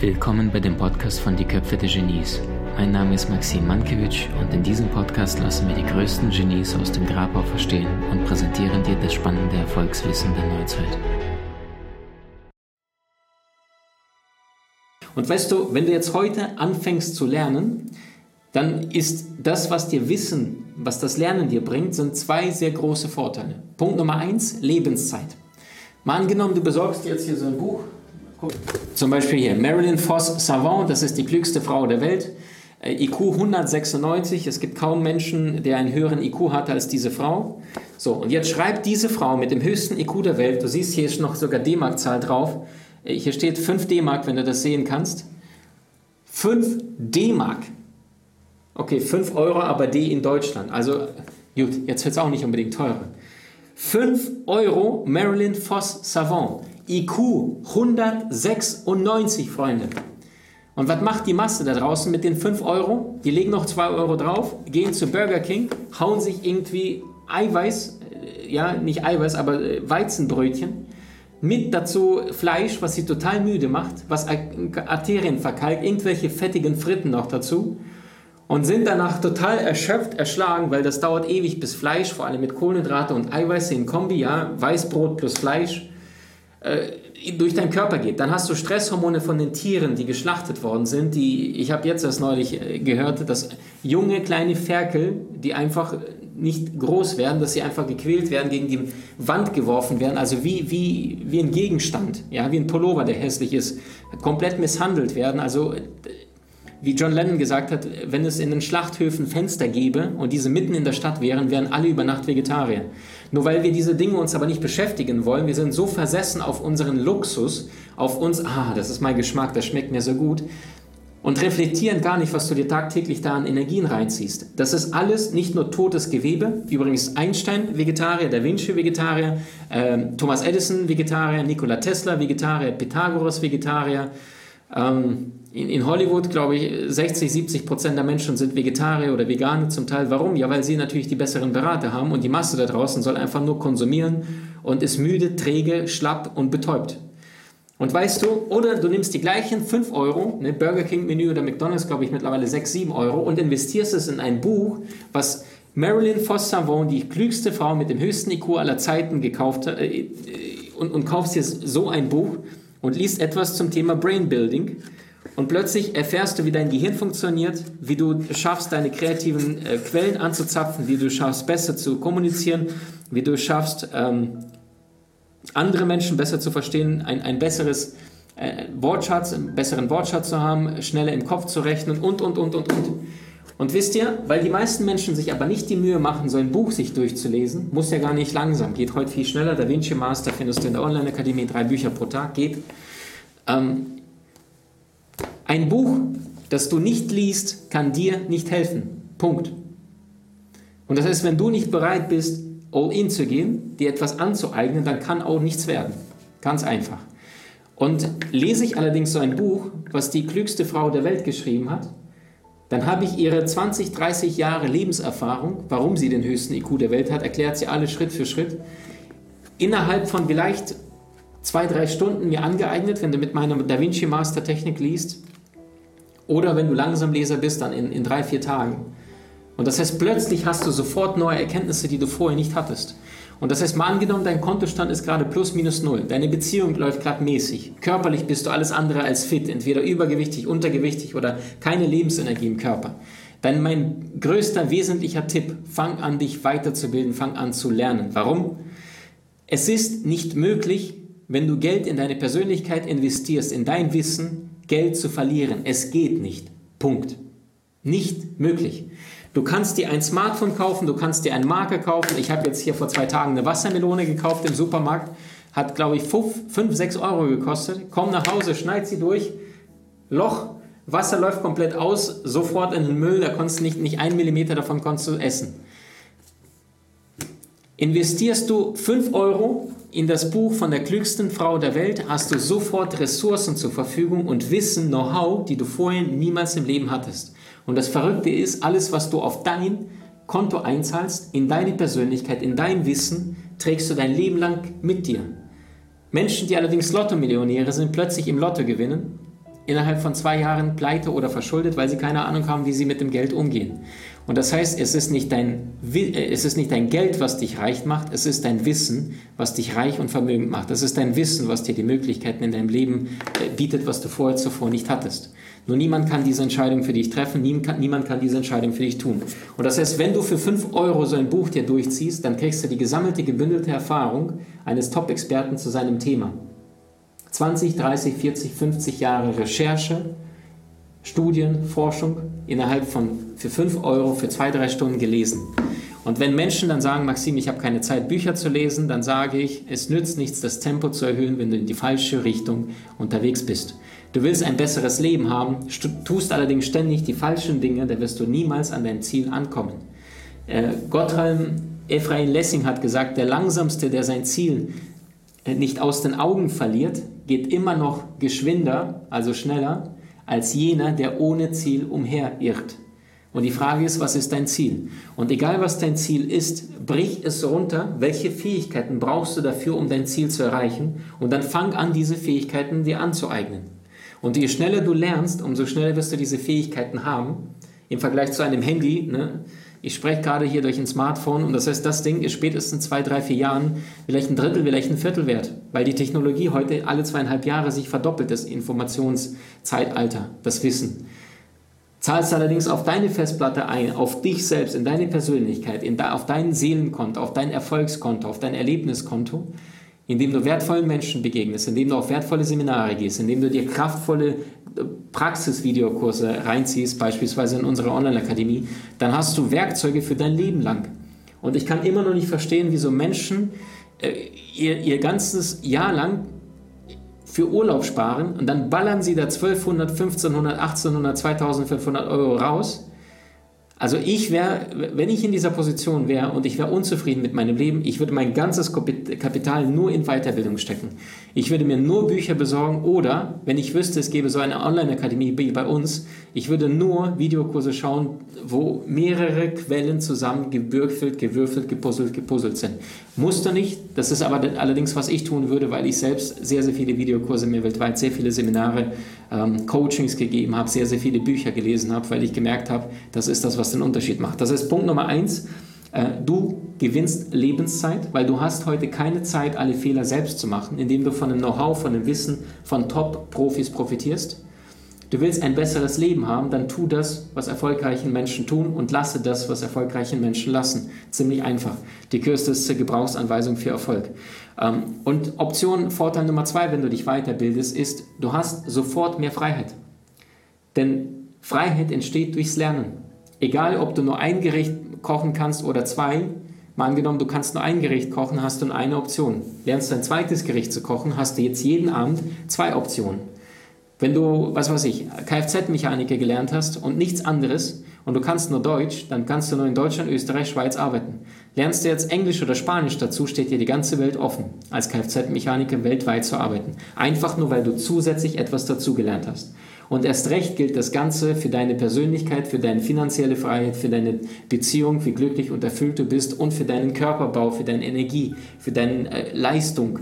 Willkommen bei dem Podcast von Die Köpfe der Genies. Mein Name ist Maxim Mankewitsch und in diesem Podcast lassen wir die größten Genies aus dem Grabau verstehen und präsentieren dir das spannende Erfolgswissen der Neuzeit. Und weißt du, wenn du jetzt heute anfängst zu lernen, dann ist das, was dir Wissen, was das Lernen dir bringt, sind zwei sehr große Vorteile. Punkt Nummer eins, Lebenszeit. Mal angenommen, du besorgst jetzt hier so ein Buch, zum Beispiel hier, Marilyn Foss Savant, das ist die klügste Frau der Welt. Äh, IQ 196, es gibt kaum Menschen, der einen höheren IQ hat als diese Frau. So, und jetzt schreibt diese Frau mit dem höchsten IQ der Welt, du siehst, hier ist noch sogar D-Mark-Zahl drauf, äh, hier steht 5 D-Mark, wenn du das sehen kannst. 5 D-Mark. Okay, 5 Euro, aber D in Deutschland. Also, gut, jetzt wird es auch nicht unbedingt teurer. 5 Euro Marilyn Foss Savant. IQ 196, Freunde. Und was macht die Masse da draußen mit den 5 Euro? Die legen noch 2 Euro drauf, gehen zu Burger King, hauen sich irgendwie Eiweiß, äh, ja, nicht Eiweiß, aber äh, Weizenbrötchen, mit dazu Fleisch, was sie total müde macht, was Arterien verkalkt, irgendwelche fettigen Fritten noch dazu und sind danach total erschöpft, erschlagen, weil das dauert ewig, bis Fleisch, vor allem mit Kohlenhydrate und Eiweiße in Kombi, ja, Weißbrot plus Fleisch, äh, durch deinen Körper geht. Dann hast du Stresshormone von den Tieren, die geschlachtet worden sind. Die, ich habe jetzt erst neulich äh, gehört, dass junge kleine Ferkel, die einfach nicht groß werden, dass sie einfach gequält werden, gegen die Wand geworfen werden, also wie, wie, wie ein Gegenstand, ja, wie ein Pullover, der hässlich ist, komplett misshandelt werden. Also wie John Lennon gesagt hat, wenn es in den Schlachthöfen Fenster gäbe und diese mitten in der Stadt wären, wären alle über Nacht Vegetarier. Nur weil wir diese Dinge uns aber nicht beschäftigen wollen, wir sind so versessen auf unseren Luxus, auf uns, ah, das ist mein Geschmack, das schmeckt mir so gut, und reflektieren gar nicht, was du dir tagtäglich da an Energien reinziehst. Das ist alles nicht nur totes Gewebe. Übrigens Einstein Vegetarier, Da Vinci Vegetarier, äh, Thomas Edison Vegetarier, Nikola Tesla Vegetarier, Pythagoras Vegetarier. Ähm, in, in, Hollywood, glaube ich, 60, 70 Prozent der Menschen sind Vegetarier oder Veganer zum Teil. Warum? Ja, weil sie natürlich die besseren Berater haben und die Masse da draußen soll einfach nur konsumieren und ist müde, träge, schlapp und betäubt. Und weißt du, oder du nimmst die gleichen 5 Euro, ne, Burger King Menü oder McDonalds, glaube ich, mittlerweile 6, 7 Euro und investierst es in ein Buch, was Marilyn Foss Savon, die klügste Frau mit dem höchsten IQ aller Zeiten, gekauft hat, äh, und, und kaufst dir so ein Buch und liest etwas zum Thema Brain Building und plötzlich erfährst du, wie dein Gehirn funktioniert, wie du schaffst, deine kreativen äh, Quellen anzuzapfen, wie du schaffst, besser zu kommunizieren, wie du schaffst, ähm, andere Menschen besser zu verstehen, ein, ein besseres äh, Wortschatz, einen besseren Wortschatz zu haben, schneller im Kopf zu rechnen und, und, und, und, und. Und wisst ihr, weil die meisten Menschen sich aber nicht die Mühe machen, so ein Buch sich durchzulesen, muss ja gar nicht langsam, geht heute viel schneller. Da Vinci Master findest du in der Online-Akademie, drei Bücher pro Tag, geht. Ähm, ein Buch, das du nicht liest, kann dir nicht helfen. Punkt. Und das heißt, wenn du nicht bereit bist, all in zu gehen, dir etwas anzueignen, dann kann auch nichts werden. Ganz einfach. Und lese ich allerdings so ein Buch, was die klügste Frau der Welt geschrieben hat, dann habe ich ihre 20, 30 Jahre Lebenserfahrung, warum sie den höchsten IQ der Welt hat, erklärt sie alle Schritt für Schritt, innerhalb von vielleicht zwei, drei Stunden mir angeeignet, wenn du mit meiner Da Vinci Master Technik liest, oder wenn du langsam Leser bist, dann in, in drei, vier Tagen. Und das heißt, plötzlich hast du sofort neue Erkenntnisse, die du vorher nicht hattest. Und das heißt, mal angenommen, dein Kontostand ist gerade plus minus null. Deine Beziehung läuft gerade mäßig. Körperlich bist du alles andere als fit. Entweder übergewichtig, untergewichtig oder keine Lebensenergie im Körper. Dann mein größter wesentlicher Tipp, fang an, dich weiterzubilden, fang an zu lernen. Warum? Es ist nicht möglich, wenn du Geld in deine Persönlichkeit investierst, in dein Wissen, Geld zu verlieren. Es geht nicht. Punkt. Nicht möglich. Du kannst dir ein Smartphone kaufen, du kannst dir einen Marker kaufen. Ich habe jetzt hier vor zwei Tagen eine Wassermelone gekauft im Supermarkt. Hat, glaube ich, 5, 6 Euro gekostet. Komm nach Hause, schneid sie durch. Loch, Wasser läuft komplett aus, sofort in den Müll. Da konntest du nicht, nicht ein Millimeter davon konntest du essen. Investierst du 5 Euro in das Buch von der klügsten Frau der Welt hast du sofort Ressourcen zur Verfügung und Wissen, Know-how, die du vorher niemals im Leben hattest. Und das Verrückte ist, alles, was du auf dein Konto einzahlst, in deine Persönlichkeit, in dein Wissen, trägst du dein Leben lang mit dir. Menschen, die allerdings Lotto-Millionäre sind, plötzlich im Lotto gewinnen, innerhalb von zwei Jahren pleite oder verschuldet, weil sie keine Ahnung haben, wie sie mit dem Geld umgehen. Und das heißt, es ist, nicht dein, äh, es ist nicht dein Geld, was dich reich macht, es ist dein Wissen, was dich reich und vermögend macht. Es ist dein Wissen, was dir die Möglichkeiten in deinem Leben äh, bietet, was du vorher zuvor nicht hattest. Nur niemand kann diese Entscheidung für dich treffen, niemand kann diese Entscheidung für dich tun. Und das heißt, wenn du für 5 Euro so ein Buch dir durchziehst, dann kriegst du die gesammelte, gebündelte Erfahrung eines Top-Experten zu seinem Thema. 20, 30, 40, 50 Jahre Recherche, Studien, Forschung innerhalb von für 5 Euro für zwei, drei Stunden gelesen. Und wenn Menschen dann sagen, Maxim, ich habe keine Zeit, Bücher zu lesen, dann sage ich, es nützt nichts, das Tempo zu erhöhen, wenn du in die falsche Richtung unterwegs bist. Du willst ein besseres Leben haben, tust allerdings ständig die falschen Dinge, dann wirst du niemals an dein Ziel ankommen. Äh, Gotthelm Ephraim Lessing hat gesagt, der Langsamste, der sein Ziel äh, nicht aus den Augen verliert, geht immer noch geschwinder, also schneller, als jener, der ohne Ziel umherirrt. Und die Frage ist, was ist dein Ziel? Und egal was dein Ziel ist, brich es runter, welche Fähigkeiten brauchst du dafür, um dein Ziel zu erreichen? Und dann fang an, diese Fähigkeiten dir anzueignen. Und je schneller du lernst, umso schneller wirst du diese Fähigkeiten haben. Im Vergleich zu einem Handy, ne? ich spreche gerade hier durch ein Smartphone und das heißt, das Ding ist spätestens zwei, drei, vier Jahren vielleicht ein Drittel, vielleicht ein Viertel wert, weil die Technologie heute alle zweieinhalb Jahre sich verdoppelt, das Informationszeitalter, das Wissen. Zahlst allerdings auf deine Festplatte ein, auf dich selbst, in deine Persönlichkeit, in auf dein Seelenkonto, auf dein Erfolgskonto, auf dein Erlebniskonto, indem du wertvollen Menschen begegnest, indem du auf wertvolle Seminare gehst, indem du dir kraftvolle Praxisvideokurse reinziehst, beispielsweise in unserer Online-Akademie, dann hast du Werkzeuge für dein Leben lang. Und ich kann immer noch nicht verstehen, wieso Menschen äh, ihr, ihr ganzes Jahr lang für Urlaub sparen und dann ballern sie da 1200, 1500, 1800, 2500 Euro raus also ich wäre, wenn ich in dieser Position wäre und ich wäre unzufrieden mit meinem Leben, ich würde mein ganzes Kapital nur in Weiterbildung stecken. Ich würde mir nur Bücher besorgen oder, wenn ich wüsste, es gäbe so eine Online-Akademie wie bei uns, ich würde nur Videokurse schauen, wo mehrere Quellen zusammen gewürfelt, gewürfelt, gepuzzelt, gepuzzelt sind. Musste nicht, das ist aber allerdings, was ich tun würde, weil ich selbst sehr, sehr viele Videokurse mir weltweit, sehr viele Seminare, ähm, Coachings gegeben habe, sehr, sehr viele Bücher gelesen habe, weil ich gemerkt habe, das ist das, was den Unterschied macht. Das ist Punkt Nummer eins. Äh, du gewinnst Lebenszeit, weil du hast heute keine Zeit, alle Fehler selbst zu machen, indem du von dem Know-how, von dem Wissen von Top-Profis profitierst. Du willst ein besseres Leben haben, dann tu das, was erfolgreiche Menschen tun und lasse das, was erfolgreiche Menschen lassen. Ziemlich einfach. Die kürzeste Gebrauchsanweisung für Erfolg. Ähm, und Option, Vorteil Nummer zwei, wenn du dich weiterbildest, ist, du hast sofort mehr Freiheit. Denn Freiheit entsteht durchs Lernen. Egal, ob du nur ein Gericht kochen kannst oder zwei, mal angenommen, du kannst nur ein Gericht kochen, hast du nur eine Option. Lernst du ein zweites Gericht zu kochen, hast du jetzt jeden Abend zwei Optionen. Wenn du, was weiß ich, Kfz-Mechaniker gelernt hast und nichts anderes und du kannst nur Deutsch, dann kannst du nur in Deutschland, Österreich, Schweiz arbeiten. Lernst du jetzt Englisch oder Spanisch dazu, steht dir die ganze Welt offen, als Kfz-Mechaniker weltweit zu arbeiten. Einfach nur, weil du zusätzlich etwas dazugelernt hast. Und erst recht gilt das Ganze für deine Persönlichkeit, für deine finanzielle Freiheit, für deine Beziehung, wie glücklich und erfüllt du bist und für deinen Körperbau, für deine Energie, für deine äh, Leistung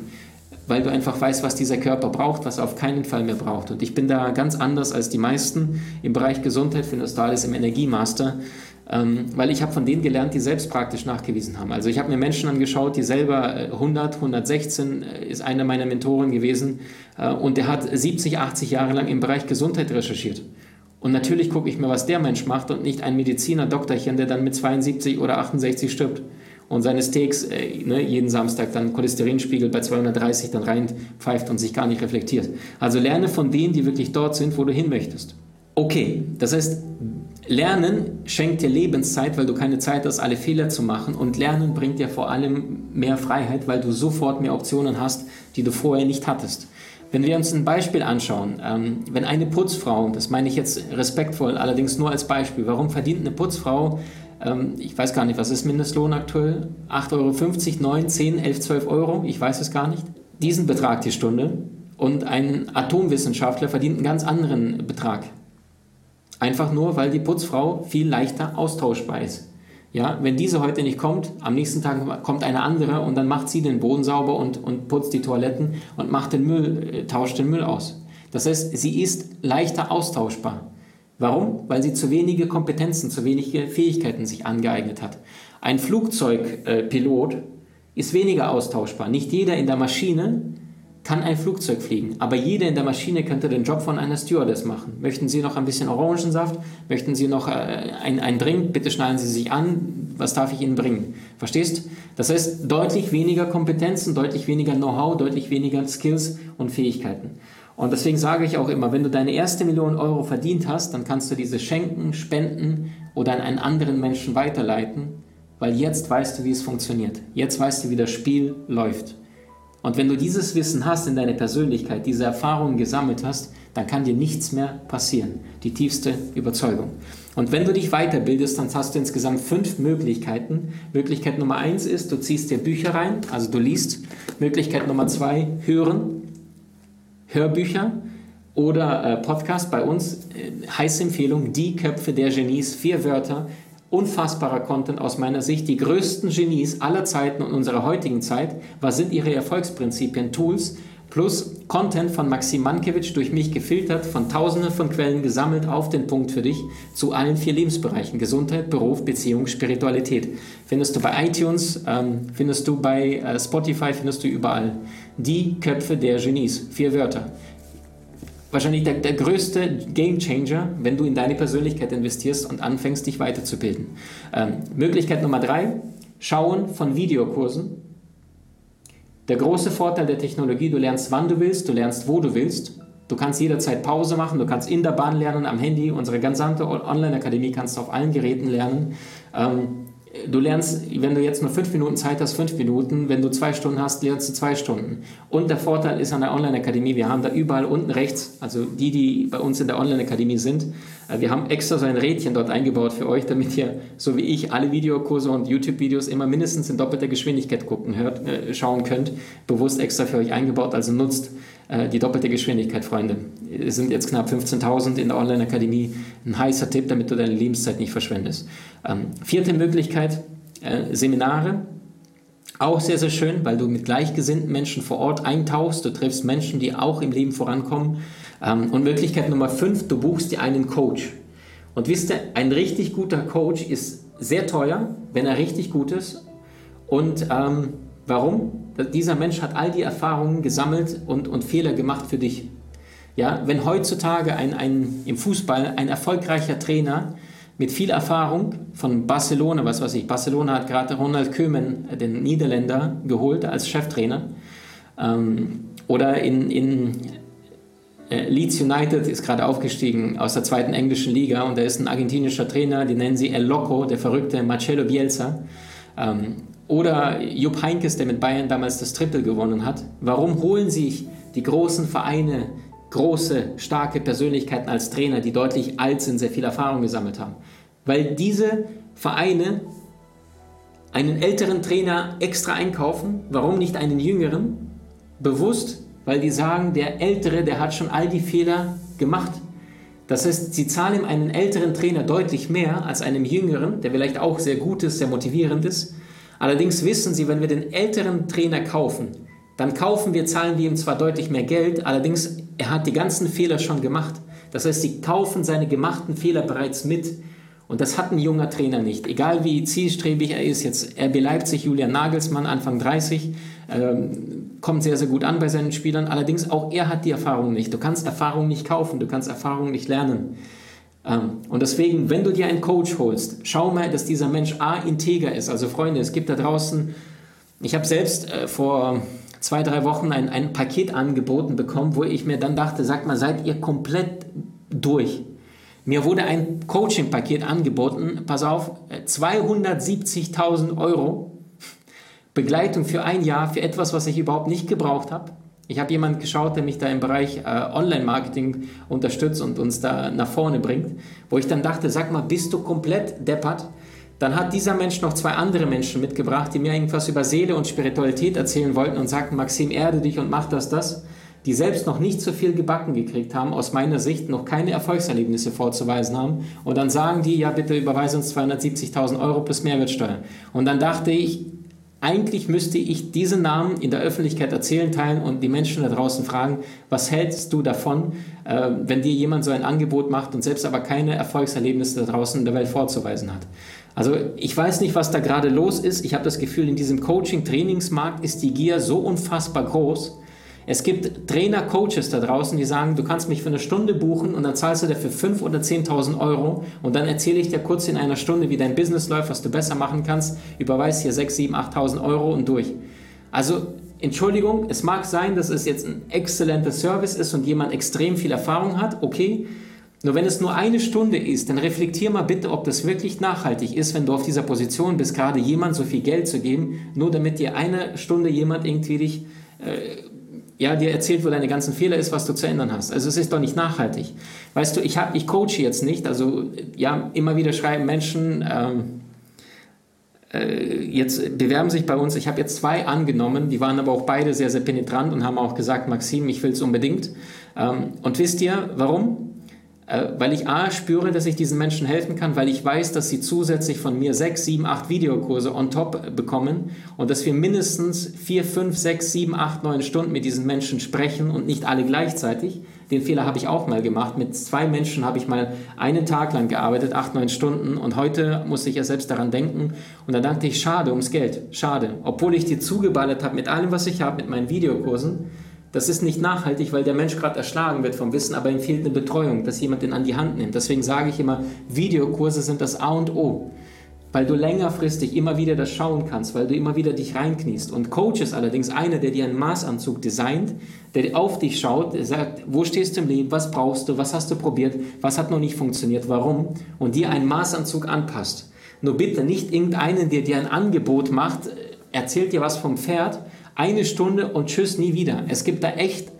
weil du einfach weißt, was dieser Körper braucht, was er auf keinen Fall mehr braucht. Und ich bin da ganz anders als die meisten im Bereich Gesundheit, du alles im Energiemaster, ähm, weil ich habe von denen gelernt, die selbst praktisch nachgewiesen haben. Also ich habe mir Menschen angeschaut, die selber 100, äh, 116 äh, ist einer meiner Mentoren gewesen äh, und der hat 70, 80 Jahre lang im Bereich Gesundheit recherchiert. Und natürlich gucke ich mir, was der Mensch macht und nicht ein Mediziner, Doktorchen, der dann mit 72 oder 68 stirbt und seine Steaks äh, ne, jeden Samstag dann Cholesterinspiegel bei 230 dann reinpfeift und sich gar nicht reflektiert. Also lerne von denen, die wirklich dort sind, wo du hin möchtest. Okay, das heißt, Lernen schenkt dir Lebenszeit, weil du keine Zeit hast, alle Fehler zu machen. Und Lernen bringt dir vor allem mehr Freiheit, weil du sofort mehr Optionen hast, die du vorher nicht hattest. Wenn wir uns ein Beispiel anschauen, ähm, wenn eine Putzfrau, das meine ich jetzt respektvoll, allerdings nur als Beispiel, warum verdient eine Putzfrau ich weiß gar nicht, was ist Mindestlohn aktuell? 8,50 Euro, 9, 10, 11, 12 Euro, ich weiß es gar nicht. Diesen Betrag die Stunde und ein Atomwissenschaftler verdient einen ganz anderen Betrag. Einfach nur, weil die Putzfrau viel leichter austauschbar ist. Ja, wenn diese heute nicht kommt, am nächsten Tag kommt eine andere und dann macht sie den Boden sauber und, und putzt die Toiletten und macht den Müll, äh, tauscht den Müll aus. Das heißt, sie ist leichter austauschbar. Warum? Weil sie zu wenige Kompetenzen, zu wenige Fähigkeiten sich angeeignet hat. Ein Flugzeugpilot äh, ist weniger austauschbar. Nicht jeder in der Maschine kann ein Flugzeug fliegen, aber jeder in der Maschine könnte den Job von einer Stewardess machen. Möchten Sie noch ein bisschen Orangensaft? Möchten Sie noch äh, ein, ein Drink? Bitte schnallen Sie sich an. Was darf ich Ihnen bringen? Verstehst? Das heißt, deutlich weniger Kompetenzen, deutlich weniger Know-how, deutlich weniger Skills und Fähigkeiten. Und deswegen sage ich auch immer, wenn du deine erste Million Euro verdient hast, dann kannst du diese schenken, spenden oder an einen anderen Menschen weiterleiten, weil jetzt weißt du, wie es funktioniert. Jetzt weißt du, wie das Spiel läuft. Und wenn du dieses Wissen hast in deiner Persönlichkeit, diese Erfahrungen gesammelt hast, dann kann dir nichts mehr passieren. Die tiefste Überzeugung. Und wenn du dich weiterbildest, dann hast du insgesamt fünf Möglichkeiten. Möglichkeit Nummer eins ist, du ziehst dir Bücher rein, also du liest. Möglichkeit Nummer zwei, hören. Hörbücher oder äh, Podcast bei uns. Äh, heiße Empfehlung, Die Köpfe der Genies, vier Wörter. Unfassbarer Content aus meiner Sicht. Die größten Genies aller Zeiten und unserer heutigen Zeit. Was sind ihre Erfolgsprinzipien, Tools? Plus Content von Maxim Mankiewicz durch mich gefiltert, von tausenden von Quellen gesammelt auf den Punkt für dich zu allen vier Lebensbereichen. Gesundheit, Beruf, Beziehung, Spiritualität. Findest du bei iTunes, ähm, findest du bei äh, Spotify, findest du überall. Die Köpfe der Genies. Vier Wörter. Wahrscheinlich der, der größte Game Changer, wenn du in deine Persönlichkeit investierst und anfängst, dich weiterzubilden. Ähm, Möglichkeit Nummer drei, Schauen von Videokursen. Der große Vorteil der Technologie, du lernst, wann du willst, du lernst, wo du willst. Du kannst jederzeit Pause machen, du kannst in der Bahn lernen, am Handy. Unsere gesamte Online-Akademie kannst du auf allen Geräten lernen. Ähm, du lernst, wenn du jetzt nur fünf Minuten Zeit hast, fünf Minuten. Wenn du zwei Stunden hast, lernst du zwei Stunden. Und der Vorteil ist an der Online-Akademie, wir haben da überall unten rechts, also die, die bei uns in der Online-Akademie sind, äh, wir haben extra so ein Rädchen dort eingebaut für euch, damit ihr, so wie ich, alle Videokurse und YouTube-Videos immer mindestens in doppelter Geschwindigkeit gucken, hört, äh, schauen könnt. Bewusst extra für euch eingebaut, also nutzt äh, die doppelte Geschwindigkeit, Freunde. Es sind jetzt knapp 15.000 in der Online-Akademie. Ein heißer Tipp, damit du deine Lebenszeit nicht verschwendest. Ähm, vierte Möglichkeit, äh, Seminare. Auch sehr, sehr schön, weil du mit gleichgesinnten Menschen vor Ort eintauchst. Du triffst Menschen, die auch im Leben vorankommen. Ähm, und Möglichkeit Nummer fünf, du buchst dir einen Coach. Und wisst ihr, ein richtig guter Coach ist sehr teuer, wenn er richtig gut ist. Und ähm, warum? dieser Mensch hat all die Erfahrungen gesammelt und, und Fehler gemacht für dich. Ja, wenn heutzutage ein, ein, im Fußball ein erfolgreicher Trainer mit viel Erfahrung von Barcelona, was weiß ich, Barcelona hat gerade Ronald Koeman, den Niederländer, geholt als Cheftrainer. Ähm, oder in, in äh, Leeds United ist gerade aufgestiegen aus der zweiten englischen Liga und da ist ein argentinischer Trainer, den nennen sie El Loco, der verrückte Marcelo Bielsa. Ähm, oder Jupp Heinkes, der mit Bayern damals das Triple gewonnen hat. Warum holen sich die großen Vereine große, starke Persönlichkeiten als Trainer, die deutlich alt sind, sehr viel Erfahrung gesammelt haben? Weil diese Vereine einen älteren Trainer extra einkaufen. Warum nicht einen jüngeren? Bewusst, weil die sagen, der Ältere, der hat schon all die Fehler gemacht. Das heißt, sie zahlen einen älteren Trainer deutlich mehr als einem jüngeren, der vielleicht auch sehr gut ist, sehr motivierend ist Allerdings wissen Sie, wenn wir den älteren Trainer kaufen, dann kaufen wir, zahlen wir ihm zwar deutlich mehr Geld, allerdings er hat die ganzen Fehler schon gemacht. Das heißt, Sie kaufen seine gemachten Fehler bereits mit. Und das hat ein junger Trainer nicht. Egal wie zielstrebig er ist, jetzt RB Leipzig, Julian Nagelsmann, Anfang 30, ähm, kommt sehr, sehr gut an bei seinen Spielern. Allerdings auch er hat die Erfahrung nicht. Du kannst Erfahrung nicht kaufen, du kannst Erfahrung nicht lernen. Ähm, und deswegen, wenn du dir einen Coach holst, schau mal, dass dieser Mensch A, integer ist. Also Freunde, es gibt da draußen, ich habe selbst äh, vor zwei, drei Wochen ein, ein Paket angeboten bekommen, wo ich mir dann dachte, sag mal, seid ihr komplett durch? Mir wurde ein Coaching-Paket angeboten, pass auf, 270.000 Euro, Begleitung für ein Jahr, für etwas, was ich überhaupt nicht gebraucht habe. Ich habe jemanden geschaut, der mich da im Bereich äh, Online-Marketing unterstützt und uns da nach vorne bringt, wo ich dann dachte, sag mal, bist du komplett deppert? Dann hat dieser Mensch noch zwei andere Menschen mitgebracht, die mir irgendwas über Seele und Spiritualität erzählen wollten und sagten, Maxim, erde dich und mach das, das. die selbst noch nicht so viel gebacken gekriegt haben, aus meiner Sicht noch keine Erfolgserlebnisse vorzuweisen haben. Und dann sagen die, ja bitte überweise uns 270.000 Euro plus Mehrwertsteuer. Und dann dachte ich, eigentlich müsste ich diese Namen in der Öffentlichkeit erzählen, teilen und die Menschen da draußen fragen, was hältst du davon, äh, wenn dir jemand so ein Angebot macht und selbst aber keine Erfolgserlebnisse da draußen in der Welt vorzuweisen hat. Also ich weiß nicht, was da gerade los ist. Ich habe das Gefühl, in diesem Coaching-Trainingsmarkt ist die Gier so unfassbar groß, es gibt Trainer, Coaches da draußen, die sagen, du kannst mich für eine Stunde buchen und dann zahlst du dafür 5.000 oder 10.000 Euro und dann erzähle ich dir kurz in einer Stunde, wie dein Business läuft, was du besser machen kannst, überweist hier 6.000, 7.000, 8.000 Euro und durch. Also Entschuldigung, es mag sein, dass es jetzt ein exzellenter Service ist und jemand extrem viel Erfahrung hat, okay, nur wenn es nur eine Stunde ist, dann reflektier mal bitte, ob das wirklich nachhaltig ist, wenn du auf dieser Position bist, gerade jemand so viel Geld zu geben, nur damit dir eine Stunde jemand irgendwie dich äh, ja, dir erzählt, wo deine ganzen Fehler ist, was du zu ändern hast. Also es ist doch nicht nachhaltig. Weißt du, ich, hab, ich coache jetzt nicht, also ja, immer wieder schreiben Menschen, ähm, äh, jetzt bewerben sich bei uns, ich habe jetzt zwei angenommen, die waren aber auch beide sehr, sehr penetrant und haben auch gesagt, Maxim, ich will es unbedingt. Ähm, und wisst ihr, warum? Äh, weil ich A spüre, dass ich diesen Menschen helfen kann, weil ich weiß, dass sie zusätzlich von mir sechs, sieben, acht Videokurse on top bekommen und dass wir mindestens vier, fünf, sechs, sieben, acht, neun Stunden mit diesen Menschen sprechen und nicht alle gleichzeitig. Den Fehler habe ich auch mal gemacht. Mit zwei Menschen habe ich mal einen Tag lang gearbeitet, acht, neun Stunden und heute muss ich ja selbst daran denken und da dachte ich, schade ums Geld, schade. Obwohl ich dir zugeballert habe mit allem, was ich habe, mit meinen Videokursen, das ist nicht nachhaltig, weil der Mensch gerade erschlagen wird vom Wissen, aber ihm fehlt eine Betreuung, dass jemand den an die Hand nimmt. Deswegen sage ich immer, Videokurse sind das A und O, weil du längerfristig immer wieder das schauen kannst, weil du immer wieder dich reinkniest. Und Coach ist allerdings einer, der dir einen Maßanzug designt, der auf dich schaut, der sagt, wo stehst du im Leben, was brauchst du, was hast du probiert, was hat noch nicht funktioniert, warum, und dir einen Maßanzug anpasst. Nur bitte nicht irgendeinen, der dir ein Angebot macht, erzählt dir was vom Pferd eine Stunde und tschüss, nie wieder. Es gibt da echt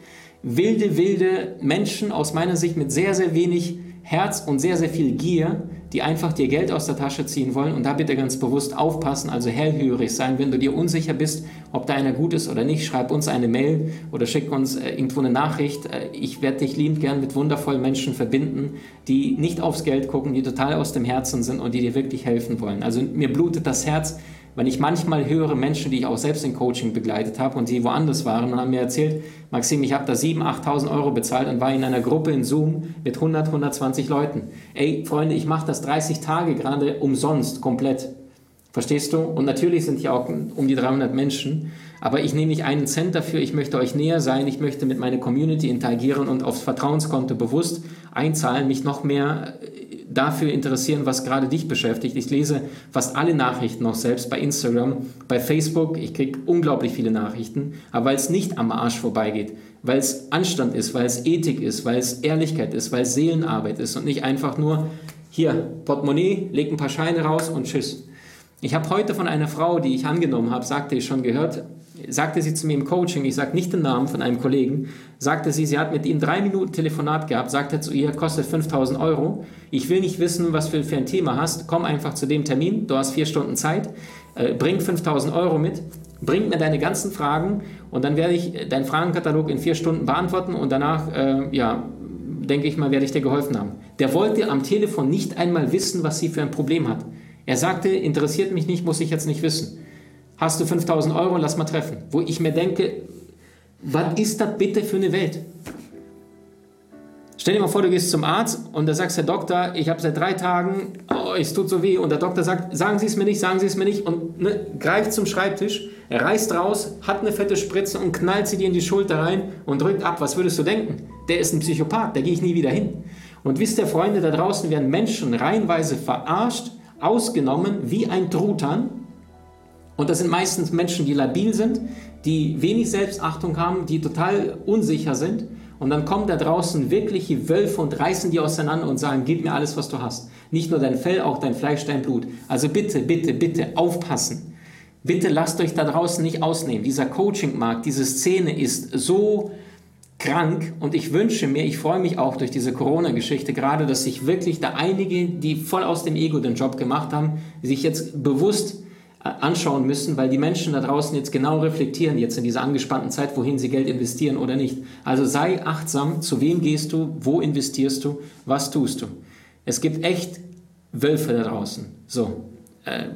wilde, wilde Menschen aus meiner Sicht mit sehr, sehr wenig Herz und sehr, sehr viel Gier, die einfach dir Geld aus der Tasche ziehen wollen. Und da bitte ganz bewusst aufpassen, also hellhörig sein. Wenn du dir unsicher bist, ob da einer gut ist oder nicht, schreib uns eine Mail oder schick uns äh, irgendwo eine Nachricht. Äh, ich werde dich liebend gern mit wundervollen Menschen verbinden, die nicht aufs Geld gucken, die total aus dem Herzen sind und die dir wirklich helfen wollen. Also mir blutet das Herz, wenn ich manchmal höre Menschen, die ich auch selbst in Coaching begleitet habe und die woanders waren und haben mir erzählt, Maxim, ich habe da 7.000, 8.000 Euro bezahlt und war in einer Gruppe in Zoom mit 100, 120 Leuten. Ey, Freunde, ich mache das 30 Tage gerade umsonst, komplett. Verstehst du? Und natürlich sind hier auch um die 300 Menschen, aber ich nehme nicht einen Cent dafür, ich möchte euch näher sein, ich möchte mit meiner Community interagieren und aufs Vertrauenskonto bewusst einzahlen, mich noch mehr dafür interessieren, was gerade dich beschäftigt. Ich lese fast alle Nachrichten noch selbst bei Instagram, bei Facebook. Ich kriege unglaublich viele Nachrichten, aber weil es nicht am Arsch vorbeigeht, weil es Anstand ist, weil es Ethik ist, weil es Ehrlichkeit ist, weil es Seelenarbeit ist und nicht einfach nur hier Portemonnaie, leg ein paar Scheine raus und tschüss. Ich habe heute von einer Frau, die ich angenommen habe, sagte ich schon gehört, sagte sie zu mir im Coaching, ich sage nicht den Namen von einem Kollegen, sagte sie, sie hat mit ihm drei Minuten Telefonat gehabt, sagte zu ihr, kostet 5000 Euro. Ich will nicht wissen, was du für ein Thema hast. Komm einfach zu dem Termin, du hast vier Stunden Zeit, äh, bring 5000 Euro mit, bring mir deine ganzen Fragen und dann werde ich deinen Fragenkatalog in vier Stunden beantworten und danach, äh, ja, denke ich mal, werde ich dir geholfen haben. Der wollte am Telefon nicht einmal wissen, was sie für ein Problem hat. Er sagte, interessiert mich nicht, muss ich jetzt nicht wissen hast du 5000 Euro, lass mal treffen. Wo ich mir denke, was ist das bitte für eine Welt? Stell dir mal vor, du gehst zum Arzt und da sagst der Doktor, ich habe seit drei Tagen, oh, es tut so weh. Und der Doktor sagt, sagen Sie es mir nicht, sagen Sie es mir nicht. Und ne, greift zum Schreibtisch, reißt raus, hat eine fette Spritze und knallt sie dir in die Schulter rein und drückt ab. Was würdest du denken? Der ist ein Psychopath, da gehe ich nie wieder hin. Und wisst ihr, Freunde, da draußen werden Menschen reihenweise verarscht, ausgenommen wie ein Truthahn und das sind meistens Menschen, die labil sind, die wenig Selbstachtung haben, die total unsicher sind. Und dann kommen da draußen wirkliche Wölfe und reißen die auseinander und sagen, gib mir alles, was du hast. Nicht nur dein Fell, auch dein Fleisch, dein Blut. Also bitte, bitte, bitte aufpassen. Bitte lasst euch da draußen nicht ausnehmen. Dieser Coaching-Markt, diese Szene ist so krank und ich wünsche mir, ich freue mich auch durch diese Corona-Geschichte gerade, dass sich wirklich da einige, die voll aus dem Ego den Job gemacht haben, sich jetzt bewusst anschauen müssen, weil die Menschen da draußen jetzt genau reflektieren, jetzt in dieser angespannten Zeit, wohin sie Geld investieren oder nicht. Also sei achtsam, zu wem gehst du, wo investierst du, was tust du. Es gibt echt Wölfe da draußen. So äh,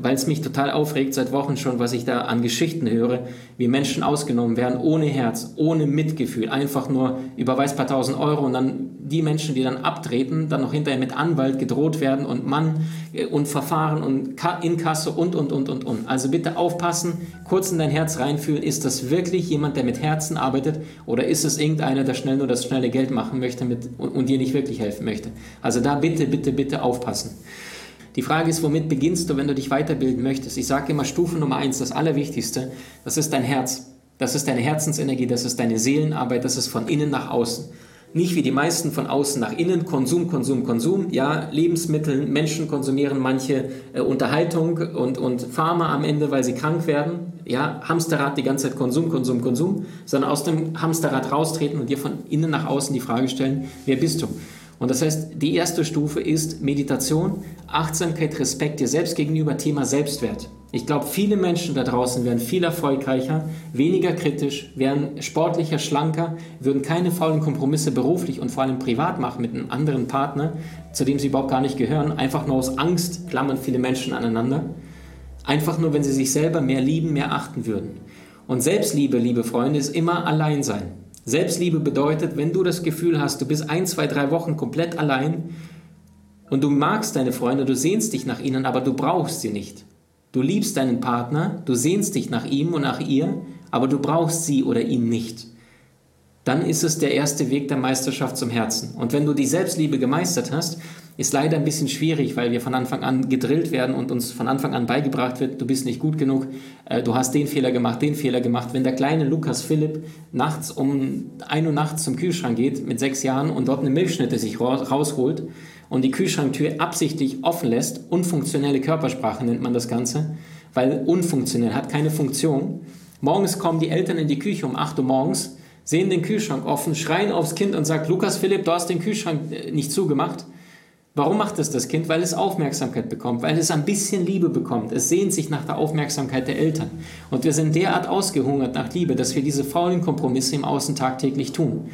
weil es mich total aufregt seit Wochen schon, was ich da an Geschichten höre, wie Menschen ausgenommen werden, ohne Herz, ohne Mitgefühl, einfach nur überweist paar tausend Euro und dann die Menschen, die dann abtreten, dann noch hinterher mit Anwalt gedroht werden und Mann äh, und Verfahren und Inkasse und, und, und, und, und. Also bitte aufpassen, kurz in dein Herz reinfühlen, ist das wirklich jemand, der mit Herzen arbeitet oder ist es irgendeiner, der schnell nur das schnelle Geld machen möchte mit, und, und dir nicht wirklich helfen möchte. Also da bitte, bitte, bitte aufpassen. Die Frage ist, womit beginnst du, wenn du dich weiterbilden möchtest? Ich sage immer Stufe Nummer eins, das Allerwichtigste, das ist dein Herz. Das ist deine Herzensenergie, das ist deine Seelenarbeit, das ist von innen nach außen. Nicht wie die meisten von außen nach innen, Konsum, Konsum, Konsum. Ja, Lebensmittel, Menschen konsumieren manche äh, Unterhaltung und, und Pharma am Ende, weil sie krank werden. Ja, Hamsterrad die ganze Zeit Konsum, Konsum, Konsum. Sondern aus dem Hamsterrad raustreten und dir von innen nach außen die Frage stellen, wer bist du? Und das heißt, die erste Stufe ist Meditation, Achtsamkeit, Respekt dir selbst gegenüber, Thema Selbstwert. Ich glaube, viele Menschen da draußen wären viel erfolgreicher, weniger kritisch, wären sportlicher, schlanker, würden keine faulen Kompromisse beruflich und vor allem privat machen mit einem anderen Partner, zu dem sie überhaupt gar nicht gehören. Einfach nur aus Angst klammern viele Menschen aneinander. Einfach nur, wenn sie sich selber mehr lieben, mehr achten würden. Und Selbstliebe, liebe Freunde, ist immer Alleinsein. Selbstliebe bedeutet, wenn du das Gefühl hast, du bist ein, zwei, drei Wochen komplett allein und du magst deine Freunde, du sehnst dich nach ihnen, aber du brauchst sie nicht. Du liebst deinen Partner, du sehnst dich nach ihm und nach ihr, aber du brauchst sie oder ihn nicht. Dann ist es der erste Weg der Meisterschaft zum Herzen. Und wenn du die Selbstliebe gemeistert hast, ist leider ein bisschen schwierig, weil wir von Anfang an gedrillt werden und uns von Anfang an beigebracht wird, du bist nicht gut genug, äh, du hast den Fehler gemacht, den Fehler gemacht. Wenn der kleine Lukas Philipp nachts um 1 Uhr nachts zum Kühlschrank geht mit sechs Jahren und dort eine Milchschnitte sich rausholt und die Kühlschranktür absichtlich offen lässt, unfunktionelle Körpersprache nennt man das Ganze, weil unfunktionell, hat keine Funktion. Morgens kommen die Eltern in die Küche um 8 Uhr morgens, sehen den Kühlschrank offen, schreien aufs Kind und sagen, Lukas Philipp, du hast den Kühlschrank äh, nicht zugemacht. Warum macht es das Kind? Weil es Aufmerksamkeit bekommt, weil es ein bisschen Liebe bekommt. Es sehnt sich nach der Aufmerksamkeit der Eltern. Und wir sind derart ausgehungert nach Liebe, dass wir diese faulen Kompromisse im Außen tagtäglich tun.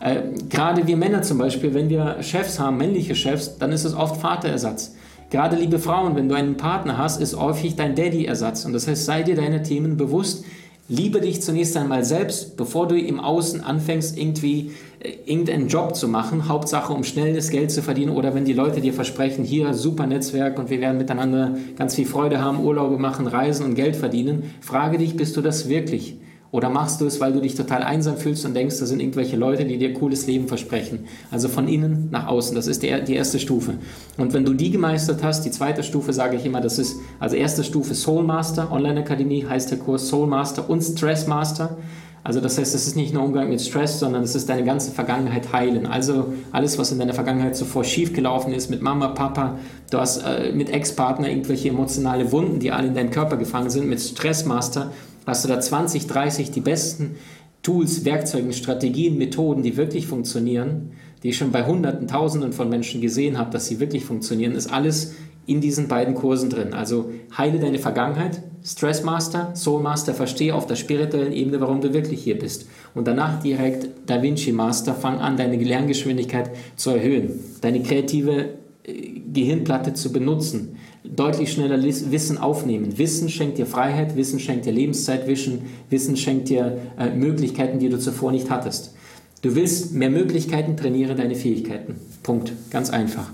Äh, gerade wir Männer zum Beispiel, wenn wir Chefs haben, männliche Chefs, dann ist es oft Vaterersatz. Gerade liebe Frauen, wenn du einen Partner hast, ist häufig dein Daddy-Ersatz. Und das heißt, sei dir deine Themen bewusst, Liebe dich zunächst einmal selbst, bevor du im Außen anfängst, irgendwie äh, irgendeinen Job zu machen. Hauptsache, um schnell das Geld zu verdienen oder wenn die Leute dir versprechen, hier super Netzwerk und wir werden miteinander ganz viel Freude haben, Urlaube machen, reisen und Geld verdienen. Frage dich, bist du das wirklich? Oder machst du es, weil du dich total einsam fühlst und denkst, das sind irgendwelche Leute, die dir cooles Leben versprechen? Also von innen nach außen, das ist die, erste Stufe. Und wenn du die gemeistert hast, die zweite Stufe sage ich immer, das ist, also erste Stufe Soul Master, Online-Akademie heißt der Kurs Soul Master und Stress Master. Also das heißt, es ist nicht nur Umgang mit Stress, sondern es ist deine ganze Vergangenheit heilen. Also alles, was in deiner Vergangenheit zuvor schiefgelaufen ist mit Mama, Papa, du hast äh, mit Ex-Partner irgendwelche emotionale Wunden, die alle in deinem Körper gefangen sind, mit Stressmaster hast du da 20, 30 die besten Tools, Werkzeuge, Strategien, Methoden, die wirklich funktionieren, die ich schon bei Hunderten, Tausenden von Menschen gesehen habe, dass sie wirklich funktionieren, ist alles in diesen beiden Kursen drin. Also heile deine Vergangenheit, Stress Master, Soul Master, verstehe auf der spirituellen Ebene, warum du wirklich hier bist. Und danach direkt Da Vinci Master, fang an, deine Lerngeschwindigkeit zu erhöhen, deine kreative äh, Gehirnplatte zu benutzen, deutlich schneller Wissen aufnehmen. Wissen schenkt dir Freiheit, Wissen schenkt dir Lebenszeit, Wissen, schenkt dir äh, Möglichkeiten, die du zuvor nicht hattest. Du willst mehr Möglichkeiten, trainiere deine Fähigkeiten. Punkt. Ganz einfach.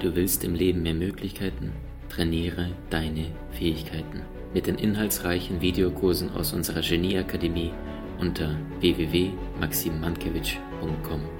Du willst im Leben mehr Möglichkeiten, trainiere deine Fähigkeiten. Mit den inhaltsreichen Videokursen aus unserer Genieakademie unter www.maximmankiewicz.com.